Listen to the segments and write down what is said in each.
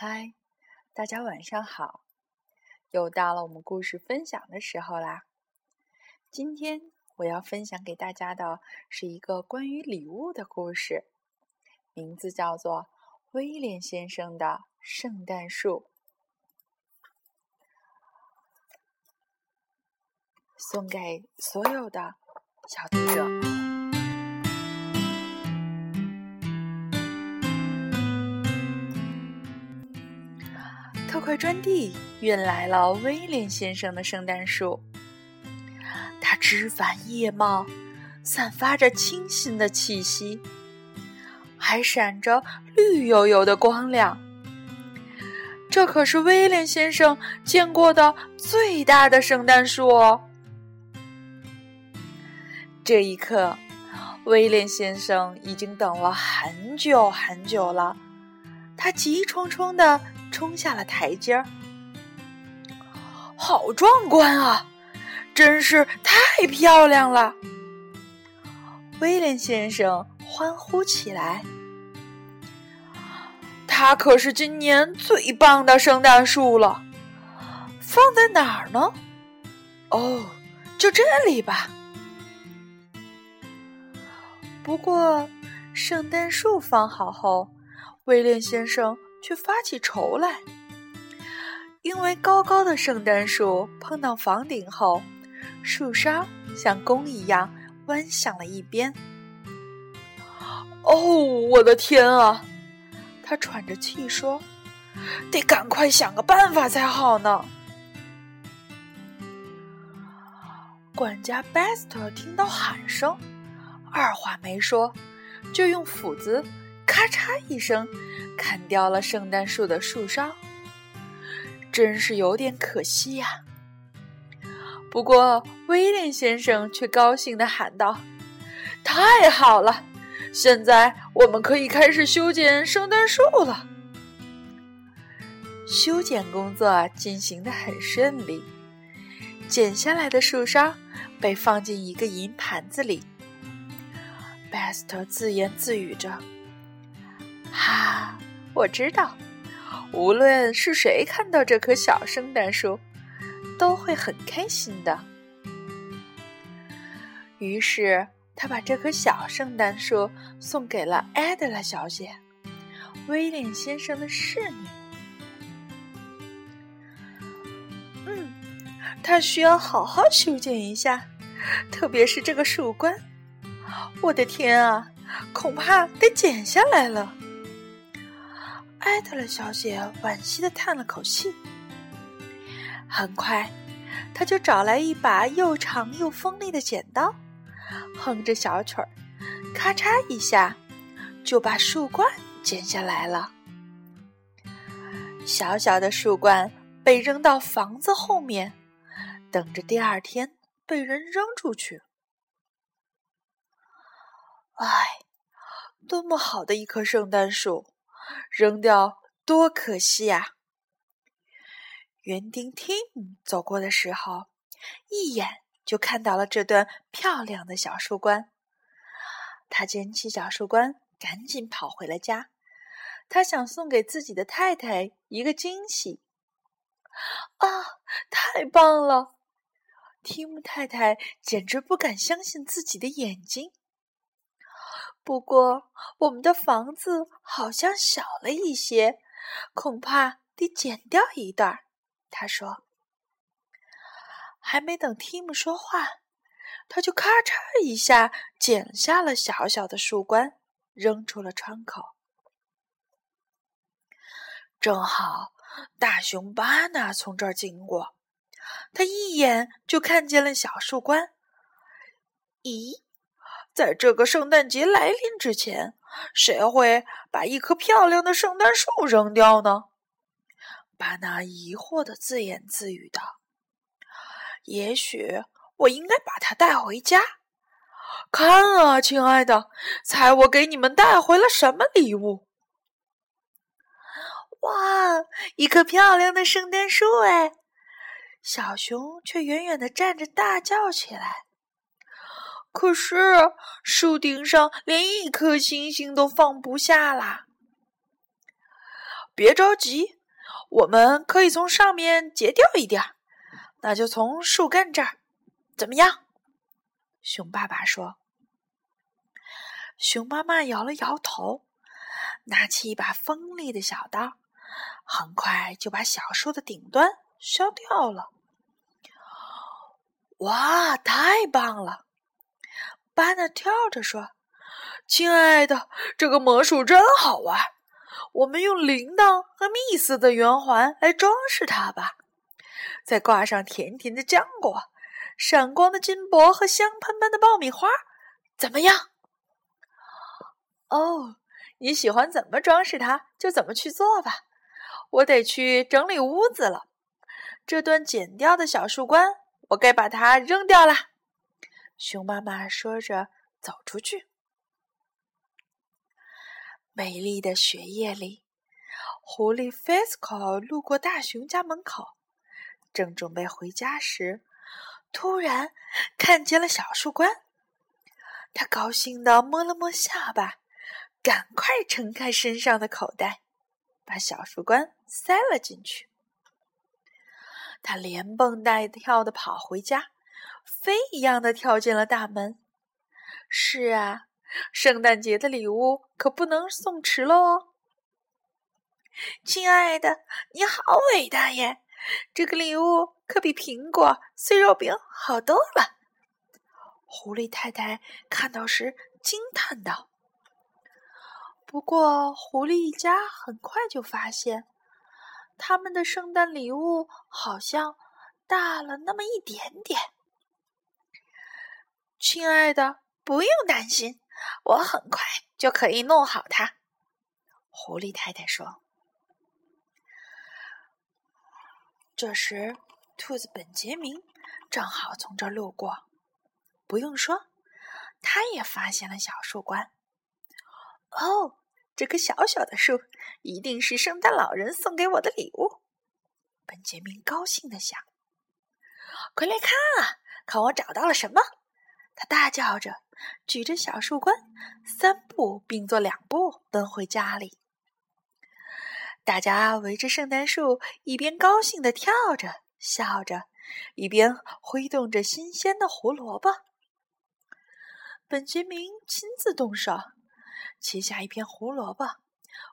嗨，大家晚上好！又到了我们故事分享的时候啦。今天我要分享给大家的是一个关于礼物的故事，名字叫做《威廉先生的圣诞树》，送给所有的小读者。块砖地运来了威廉先生的圣诞树，它枝繁叶茂，散发着清新的气息，还闪着绿油油的光亮。这可是威廉先生见过的最大的圣诞树哦！这一刻，威廉先生已经等了很久很久了，他急冲冲的。冲下了台阶儿，好壮观啊！真是太漂亮了！威廉先生欢呼起来。它可是今年最棒的圣诞树了，放在哪儿呢？哦，就这里吧。不过，圣诞树放好后，威廉先生。却发起愁来，因为高高的圣诞树碰到房顶后，树梢像弓一样弯向了一边。哦，我的天啊！他喘着气说：“得赶快想个办法才好呢。”管家 Best 听到喊声，二话没说，就用斧子。咔嚓一声，砍掉了圣诞树的树梢，真是有点可惜呀。不过威廉先生却高兴的喊道：“太好了，现在我们可以开始修剪圣诞树了。”修剪工作进行的很顺利，剪下来的树梢被放进一个银盘子里。Best 自言自语着。哈，我知道，无论是谁看到这棵小圣诞树，都会很开心的。于是，他把这棵小圣诞树送给了艾德拉小姐，威廉先生的侍女。嗯，他需要好好修剪一下，特别是这个树冠。我的天啊，恐怕得剪下来了。艾特勒小姐惋惜的叹了口气。很快，她就找来一把又长又锋利的剪刀，哼着小曲儿，咔嚓一下，就把树冠剪下来了。小小的树冠被扔到房子后面，等着第二天被人扔出去。唉，多么好的一棵圣诞树！扔掉多可惜呀！园丁 Tim 走过的时候，一眼就看到了这段漂亮的小树冠。他捡起小树冠，赶紧跑回了家。他想送给自己的太太一个惊喜。啊，太棒了提姆太太简直不敢相信自己的眼睛。不过，我们的房子好像小了一些，恐怕得剪掉一段。他说。还没等 Tim 说话，他就咔嚓一下剪下了小小的树冠，扔出了窗口。正好大熊巴纳从这儿经过，他一眼就看见了小树冠。咦？在这个圣诞节来临之前，谁会把一棵漂亮的圣诞树扔掉呢？巴纳疑惑的自言自语道：“也许我应该把它带回家。看啊，亲爱的，猜我给你们带回了什么礼物？哇，一棵漂亮的圣诞树！哎，小熊却远远的站着，大叫起来。”可是树顶上连一颗星星都放不下啦！别着急，我们可以从上面截掉一点，那就从树干这儿，怎么样？”熊爸爸说。熊妈妈摇了摇头，拿起一把锋利的小刀，很快就把小树的顶端削掉了。哇，太棒了！巴纳跳着说：“亲爱的，这个魔术真好玩。我们用铃铛和蜜色的圆环来装饰它吧，再挂上甜甜的浆果、闪光的金箔和香喷喷的爆米花，怎么样？”哦，你喜欢怎么装饰它，就怎么去做吧。我得去整理屋子了。这段剪掉的小树冠。我该把它扔掉了。”熊妈妈说着，走出去。美丽的雪夜里，狐狸 Fisco 路过大熊家门口，正准备回家时，突然看见了小树冠。他高兴地摸了摸下巴，赶快撑开身上的口袋，把小树冠塞了进去。他连蹦带跳的跑回家，飞一样的跳进了大门。是啊，圣诞节的礼物可不能送迟了哦！亲爱的，你好伟大耶！这个礼物可比苹果、碎肉饼好多了。狐狸太太看到时惊叹道。不过，狐狸一家很快就发现。他们的圣诞礼物好像大了那么一点点。亲爱的，不用担心，我很快就可以弄好它。”狐狸太太说。这时，兔子本杰明正好从这儿路过。不用说，他也发现了小树冠。哦。这棵小小的树一定是圣诞老人送给我的礼物，本杰明高兴的想。快来看啊，看我找到了什么！他大叫着，举着小树冠，三步并作两步奔回家里。大家围着圣诞树，一边高兴的跳着、笑着，一边挥动着新鲜的胡萝卜。本杰明亲自动手。切下一片胡萝卜，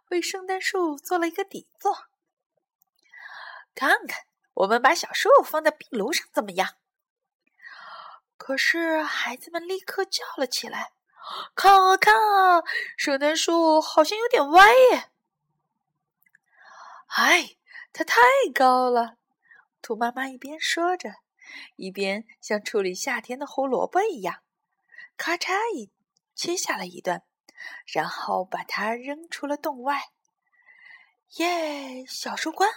为圣诞树做了一个底座。看看，我们把小树放在壁炉上怎么样？可是孩子们立刻叫了起来：“看啊，看啊，圣诞树好像有点歪耶！”哎，它太高了。兔妈妈一边说着，一边像处理夏天的胡萝卜一样，咔嚓一切下了一段。然后把它扔出了洞外。耶，小树冠！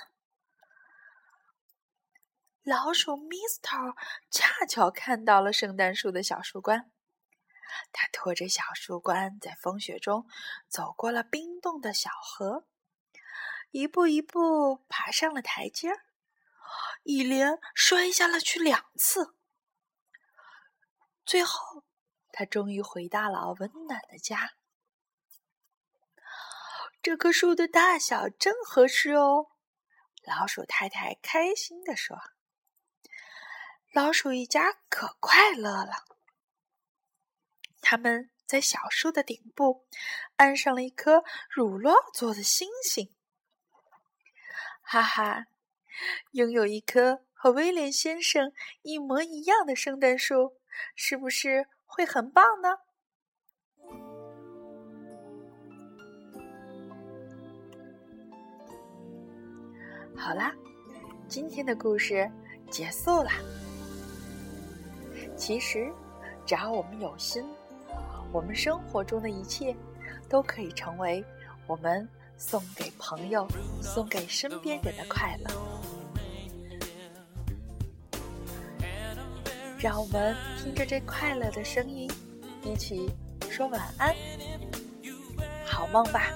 老鼠 Mister 恰巧看到了圣诞树的小树冠，他拖着小树冠在风雪中走过了冰冻的小河，一步一步爬上了台阶儿，一连摔下了去两次。最后，他终于回到了温暖的家。这棵树的大小正合适哦，老鼠太太开心地说。老鼠一家可快乐了。他们在小树的顶部安上了一颗乳酪做的星星。哈哈，拥有一棵和威廉先生一模一样的圣诞树，是不是会很棒呢？好啦，今天的故事结束啦。其实，只要我们有心，我们生活中的一切都可以成为我们送给朋友、送给身边人的快乐。让我们听着这快乐的声音，一起说晚安，好梦吧。